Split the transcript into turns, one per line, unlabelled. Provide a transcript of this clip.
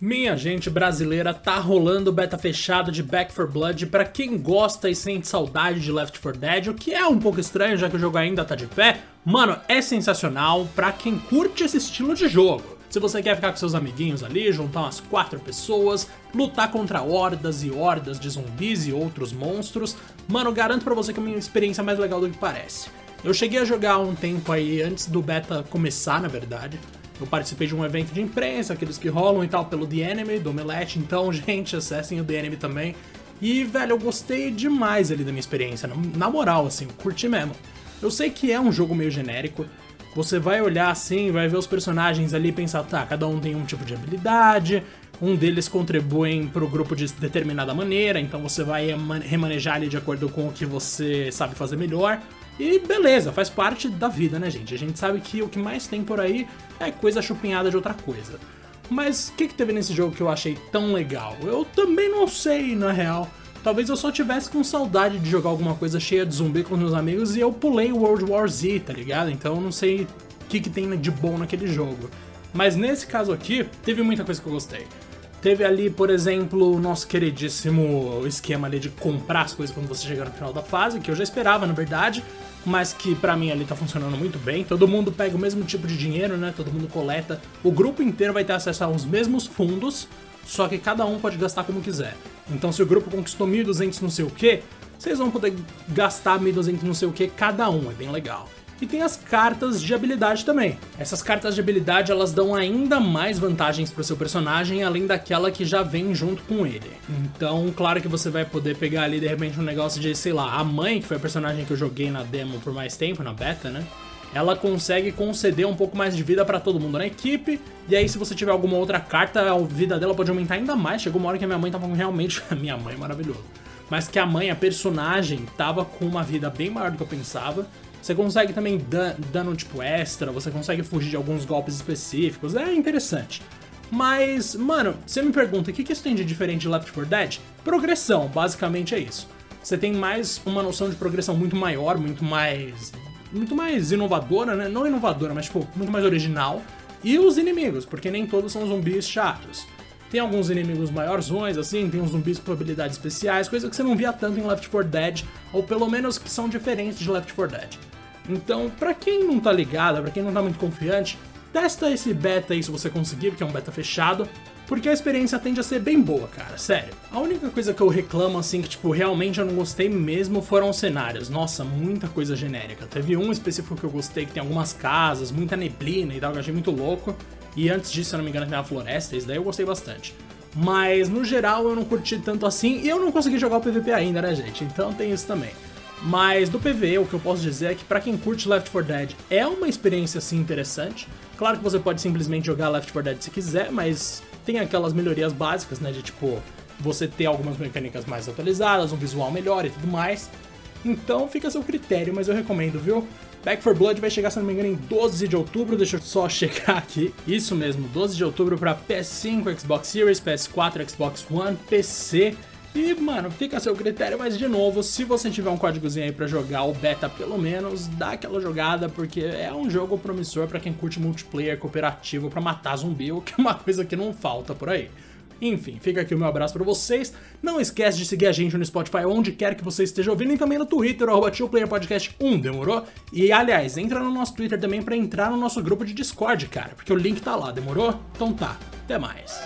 Minha gente brasileira, tá rolando beta fechado de Back 4 Blood para quem gosta e sente saudade de Left 4 Dead, o que é um pouco estranho já que o jogo ainda tá de pé. Mano, é sensacional para quem curte esse estilo de jogo. Se você quer ficar com seus amiguinhos ali, juntar umas quatro pessoas, lutar contra hordas e hordas de zumbis e outros monstros, mano, garanto para você que é uma experiência mais legal do que parece. Eu cheguei a jogar um tempo aí antes do beta começar, na verdade. Eu participei de um evento de imprensa, aqueles que rolam e tal, pelo The Enemy, do Omelete. Então, gente, acessem o The Enemy também. E, velho, eu gostei demais ali da minha experiência. Na moral, assim, curti mesmo. Eu sei que é um jogo meio genérico. Você vai olhar assim, vai ver os personagens ali e pensar, tá, cada um tem um tipo de habilidade, um deles contribuem pro grupo de determinada maneira, então você vai remanejar ali de acordo com o que você sabe fazer melhor. E beleza, faz parte da vida, né, gente? A gente sabe que o que mais tem por aí é coisa chupinhada de outra coisa. Mas o que, que teve nesse jogo que eu achei tão legal? Eu também não sei, na real. Talvez eu só tivesse com saudade de jogar alguma coisa cheia de zumbi com os meus amigos e eu pulei World War Z, tá ligado? Então eu não sei o que, que tem de bom naquele jogo. Mas nesse caso aqui, teve muita coisa que eu gostei. Teve ali, por exemplo, o nosso queridíssimo esquema ali de comprar as coisas quando você chegar no final da fase, que eu já esperava, na verdade, mas que para mim ali tá funcionando muito bem. Todo mundo pega o mesmo tipo de dinheiro, né? Todo mundo coleta. O grupo inteiro vai ter acesso aos mesmos fundos, só que cada um pode gastar como quiser. Então, se o grupo conquistou 1.200 não sei o que, vocês vão poder gastar 1.200 não sei o que cada um, é bem legal. E tem as cartas de habilidade também. Essas cartas de habilidade elas dão ainda mais vantagens para o seu personagem, além daquela que já vem junto com ele. Então, claro que você vai poder pegar ali de repente um negócio de, sei lá, a mãe, que foi a personagem que eu joguei na demo por mais tempo, na beta, né? ela consegue conceder um pouco mais de vida para todo mundo na equipe. E aí, se você tiver alguma outra carta, a vida dela pode aumentar ainda mais. Chegou uma hora que a minha mãe tava realmente. A minha mãe é maravilhosa. Mas que a mãe, a personagem, tava com uma vida bem maior do que eu pensava. Você consegue também dan dano tipo extra, você consegue fugir de alguns golpes específicos, é interessante. Mas, mano, você me pergunta, o que, que isso tem de diferente de Left 4 Dead? Progressão, basicamente é isso. Você tem mais uma noção de progressão muito maior, muito mais. muito mais inovadora, né? Não inovadora, mas tipo, muito mais original. E os inimigos, porque nem todos são zumbis chatos. Tem alguns inimigos maiorzões, assim, tem uns zumbis com habilidades especiais, coisa que você não via tanto em Left 4 Dead, ou pelo menos que são diferentes de Left 4 Dead. Então, para quem não tá ligado, para quem não tá muito confiante, testa esse beta aí se você conseguir, porque é um beta fechado, porque a experiência tende a ser bem boa, cara, sério. A única coisa que eu reclamo, assim, que, tipo, realmente eu não gostei mesmo foram os cenários. Nossa, muita coisa genérica. Teve um específico que eu gostei, que tem algumas casas, muita neblina e tal, que achei muito louco. E antes disso, se eu não me engano, tem uma floresta, isso daí eu gostei bastante. Mas, no geral, eu não curti tanto assim, e eu não consegui jogar o PVP ainda, né, gente? Então tem isso também. Mas do PVE, o que eu posso dizer é que para quem curte Left 4 Dead é uma experiência assim interessante. Claro que você pode simplesmente jogar Left 4 Dead se quiser, mas tem aquelas melhorias básicas, né, de tipo você ter algumas mecânicas mais atualizadas, um visual melhor e tudo mais. Então fica a seu critério, mas eu recomendo, viu? Back 4 Blood vai chegar, se não me engano, em 12 de outubro. Deixa eu só checar aqui. Isso mesmo, 12 de outubro para PS5, Xbox Series, PS4, Xbox One, PC e, mano, fica a seu critério, mas de novo, se você tiver um códigozinho aí pra jogar o beta, pelo menos, dá aquela jogada, porque é um jogo promissor para quem curte multiplayer cooperativo para matar zumbi, o que é uma coisa que não falta por aí. Enfim, fica aqui o meu abraço para vocês. Não esquece de seguir a gente no Spotify, onde quer que você esteja ouvindo, e também no Twitter, arroba Podcast 1, demorou? E aliás, entra no nosso Twitter também para entrar no nosso grupo de Discord, cara, porque o link tá lá, demorou? Então tá, até mais.